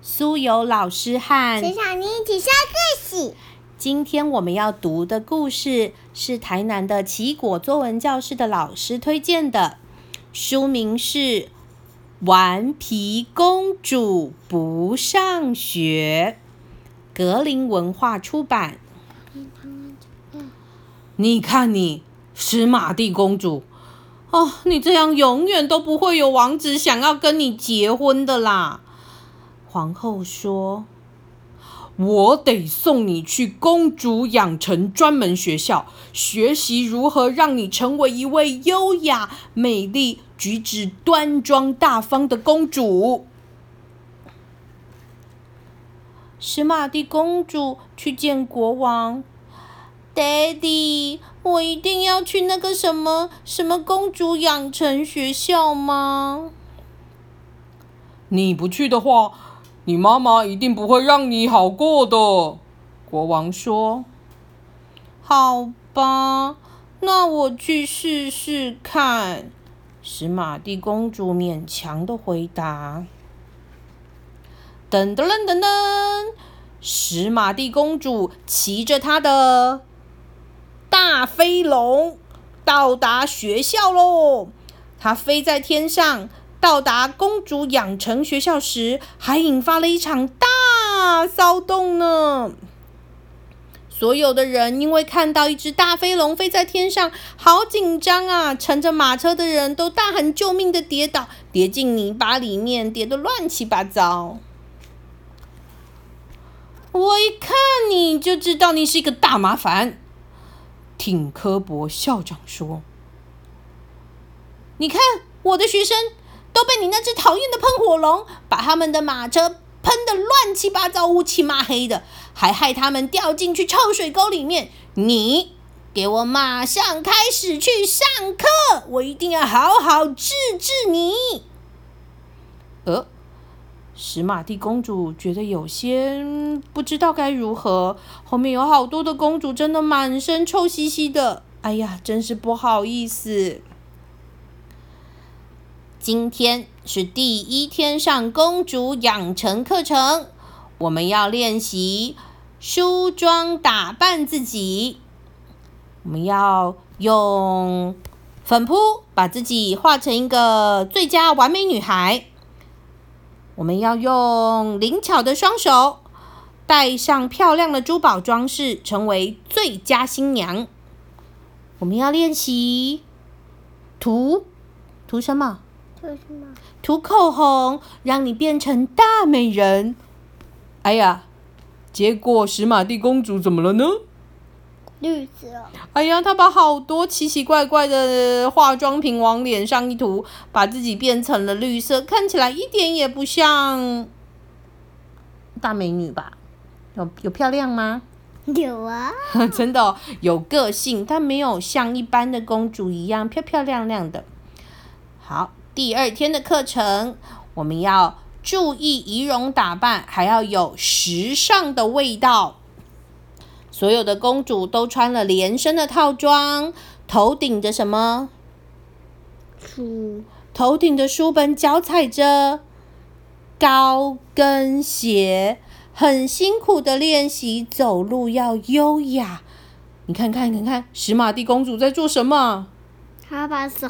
苏有老师和陈小妮一起上课时，今天我们要读的故事是台南的奇果作文教室的老师推荐的，书名是《顽皮公主不上学》，格林文化出版。你看你，史玛蒂公主，哦，你这样永远都不会有王子想要跟你结婚的啦。皇后说：“我得送你去公主养成专门学校，学习如何让你成为一位优雅、美丽、举止端庄大方的公主。”史玛蒂公主去见国王。Daddy，我一定要去那个什么什么公主养成学校吗？你不去的话，你妈妈一定不会让你好过的。国王说：“好吧，那我去试试看。”史玛蒂公主勉强的回答。噔噔噔噔噔，史玛蒂公主骑着她的。大飞龙到达学校喽！它飞在天上，到达公主养成学校时，还引发了一场大骚动呢。所有的人因为看到一只大飞龙飞在天上，好紧张啊！乘着马车的人都大喊救命的跌倒，跌进泥巴里面，跌得乱七八糟。我一看你就知道你是一个大麻烦。挺科博校长说：“你看，我的学生都被你那只讨厌的喷火龙把他们的马车喷得乱七八糟、乌漆抹黑的，还害他们掉进去臭水沟里面。你给我马上开始去上课，我一定要好好治治你。”呃。史玛蒂公主觉得有些不知道该如何，后面有好多的公主，真的满身臭兮兮的。哎呀，真是不好意思。今天是第一天上公主养成课程，我们要练习梳妆打扮自己。我们要用粉扑把自己画成一个最佳完美女孩。我们要用灵巧的双手，戴上漂亮的珠宝装饰，成为最佳新娘。我们要练习涂涂什么？涂口红，让你变成大美人。哎呀，结果史玛蒂公主怎么了呢？绿色。哎呀，她把好多奇奇怪怪的化妆品往脸上一涂，把自己变成了绿色，看起来一点也不像大美女吧？有有漂亮吗？有啊，真的有个性，但没有像一般的公主一样漂漂亮亮的。好，第二天的课程，我们要注意仪容打扮，还要有时尚的味道。所有的公主都穿了连身的套装，头顶着什么？书。头顶的书本，脚踩着高跟鞋，很辛苦的练习走路要优雅。你看看，看看，史玛蒂公主在做什么？她把手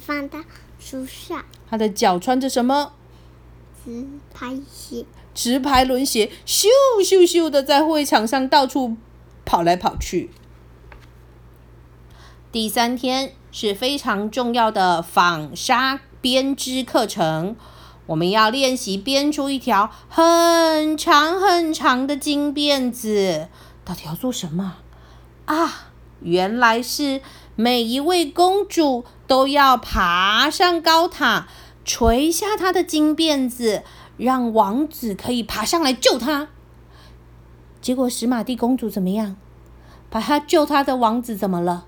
放到书上。他的脚穿着什么？直排鞋。直排轮鞋，咻咻咻的在会场上到处。跑来跑去。第三天是非常重要的纺纱编织课程，我们要练习编出一条很长很长的金辫子。到底要做什么啊？原来是每一位公主都要爬上高塔，垂下她的金辫子，让王子可以爬上来救她。结果史玛蒂公主怎么样？把她救她的王子怎么了？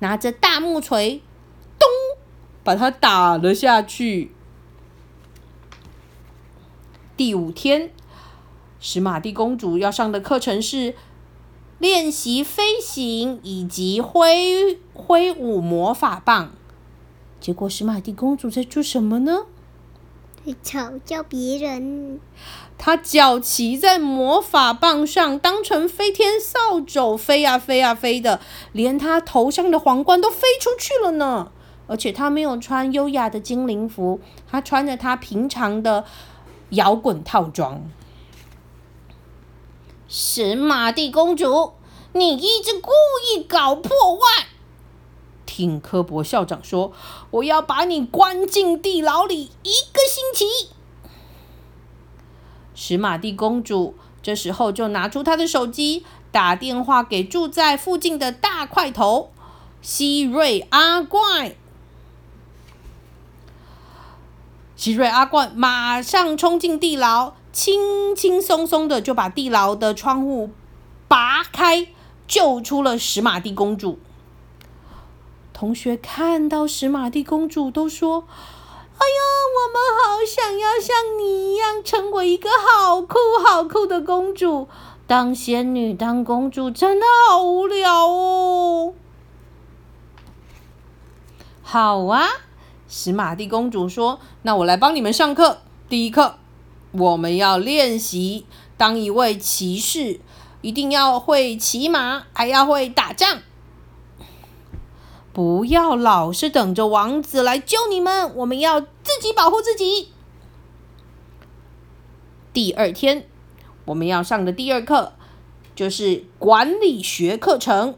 拿着大木锤，咚，把他打了下去。第五天，史玛蒂公主要上的课程是练习飞行以及挥挥舞魔法棒。结果史玛蒂公主在做什么呢？在嘲笑别人。她脚骑在魔法棒上，当成飞天扫帚飞啊飞啊飞的，连她头上的皇冠都飞出去了呢。而且她没有穿优雅的精灵服，她穿着她平常的摇滚套装。史玛蒂公主，你一直故意搞破坏！听科博校长说，我要把你关进地牢里一个星期。史玛蒂公主这时候就拿出她的手机，打电话给住在附近的大块头希瑞阿怪。希瑞阿怪马上冲进地牢，轻轻松松的就把地牢的窗户拔开，救出了史玛蒂公主。同学看到史玛蒂公主都说：“哎呀，我们好想要像你一样，成为一个好酷好酷的公主。当仙女、当公主真的好无聊哦。”好啊，史玛蒂公主说：“那我来帮你们上课。第一课，我们要练习当一位骑士，一定要会骑马，还要会打仗。”不要老是等着王子来救你们，我们要自己保护自己。第二天，我们要上的第二课就是管理学课程。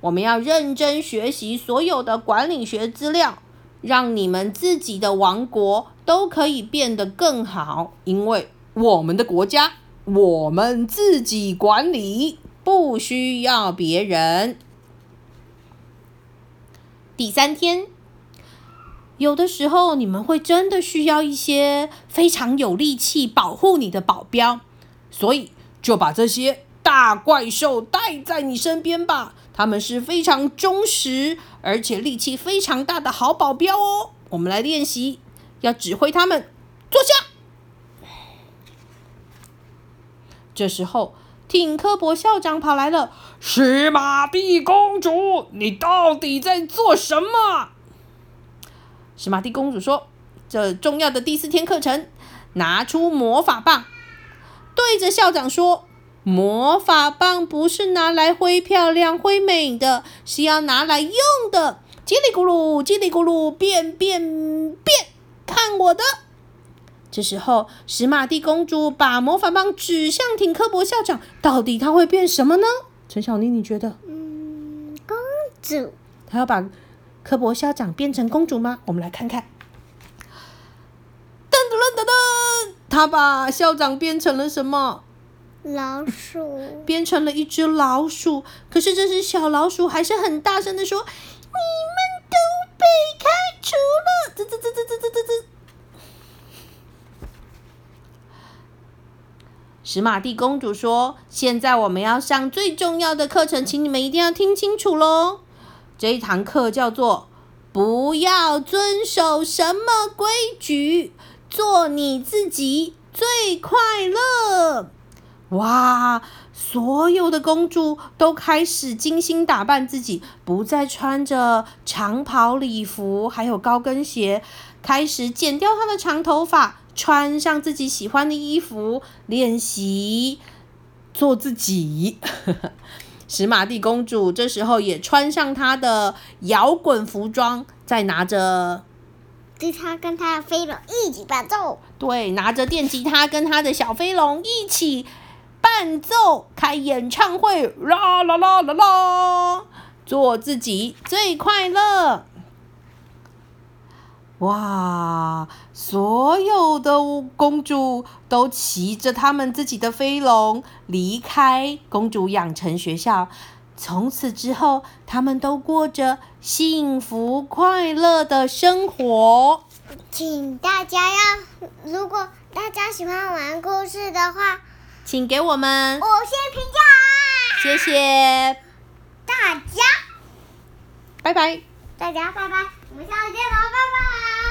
我们要认真学习所有的管理学资料，让你们自己的王国都可以变得更好。因为我们的国家，我们自己管理，不需要别人。第三天，有的时候你们会真的需要一些非常有力气保护你的保镖，所以就把这些大怪兽带在你身边吧。他们是非常忠实而且力气非常大的好保镖哦。我们来练习，要指挥他们坐下。这时候。挺科博校长跑来了，史玛蒂公主，你到底在做什么？史玛蒂公主说：“这重要的第四天课程，拿出魔法棒，对着校长说：魔法棒不是拿来挥漂亮、挥美的，是要拿来用的。叽里咕噜，叽里咕噜，变变变，看我的！”这时候，史玛蒂公主把魔法棒指向挺科博校长，到底他会变什么呢？陈小妮，你觉得？嗯，公主。她要把科博校长变成公主吗？我们来看看。噔噔噔噔噔，他把校长变成了什么？老鼠。变成了一只老鼠。可是这只小老鼠还是很大声的说：“你们都被开除了！”史玛蒂公主说：“现在我们要上最重要的课程，请你们一定要听清楚喽！这一堂课叫做‘不要遵守什么规矩，做你自己最快乐’。”哇！所有的公主都开始精心打扮自己，不再穿着长袍礼服，还有高跟鞋，开始剪掉她的长头发。穿上自己喜欢的衣服，练习做自己。史玛蒂公主这时候也穿上她的摇滚服装，再拿着吉他跟她的飞龙一起伴奏。对，拿着电吉他跟她的小飞龙一起伴奏，开演唱会，啦啦啦啦啦，做自己最快乐。哇！所有的公主都骑着他们自己的飞龙离开公主养成学校。从此之后，他们都过着幸福快乐的生活。请大家要，如果大家喜欢玩故事的话，请给我们五星评价。谢谢大家，拜拜。大家拜拜，我们下次见喽，拜拜。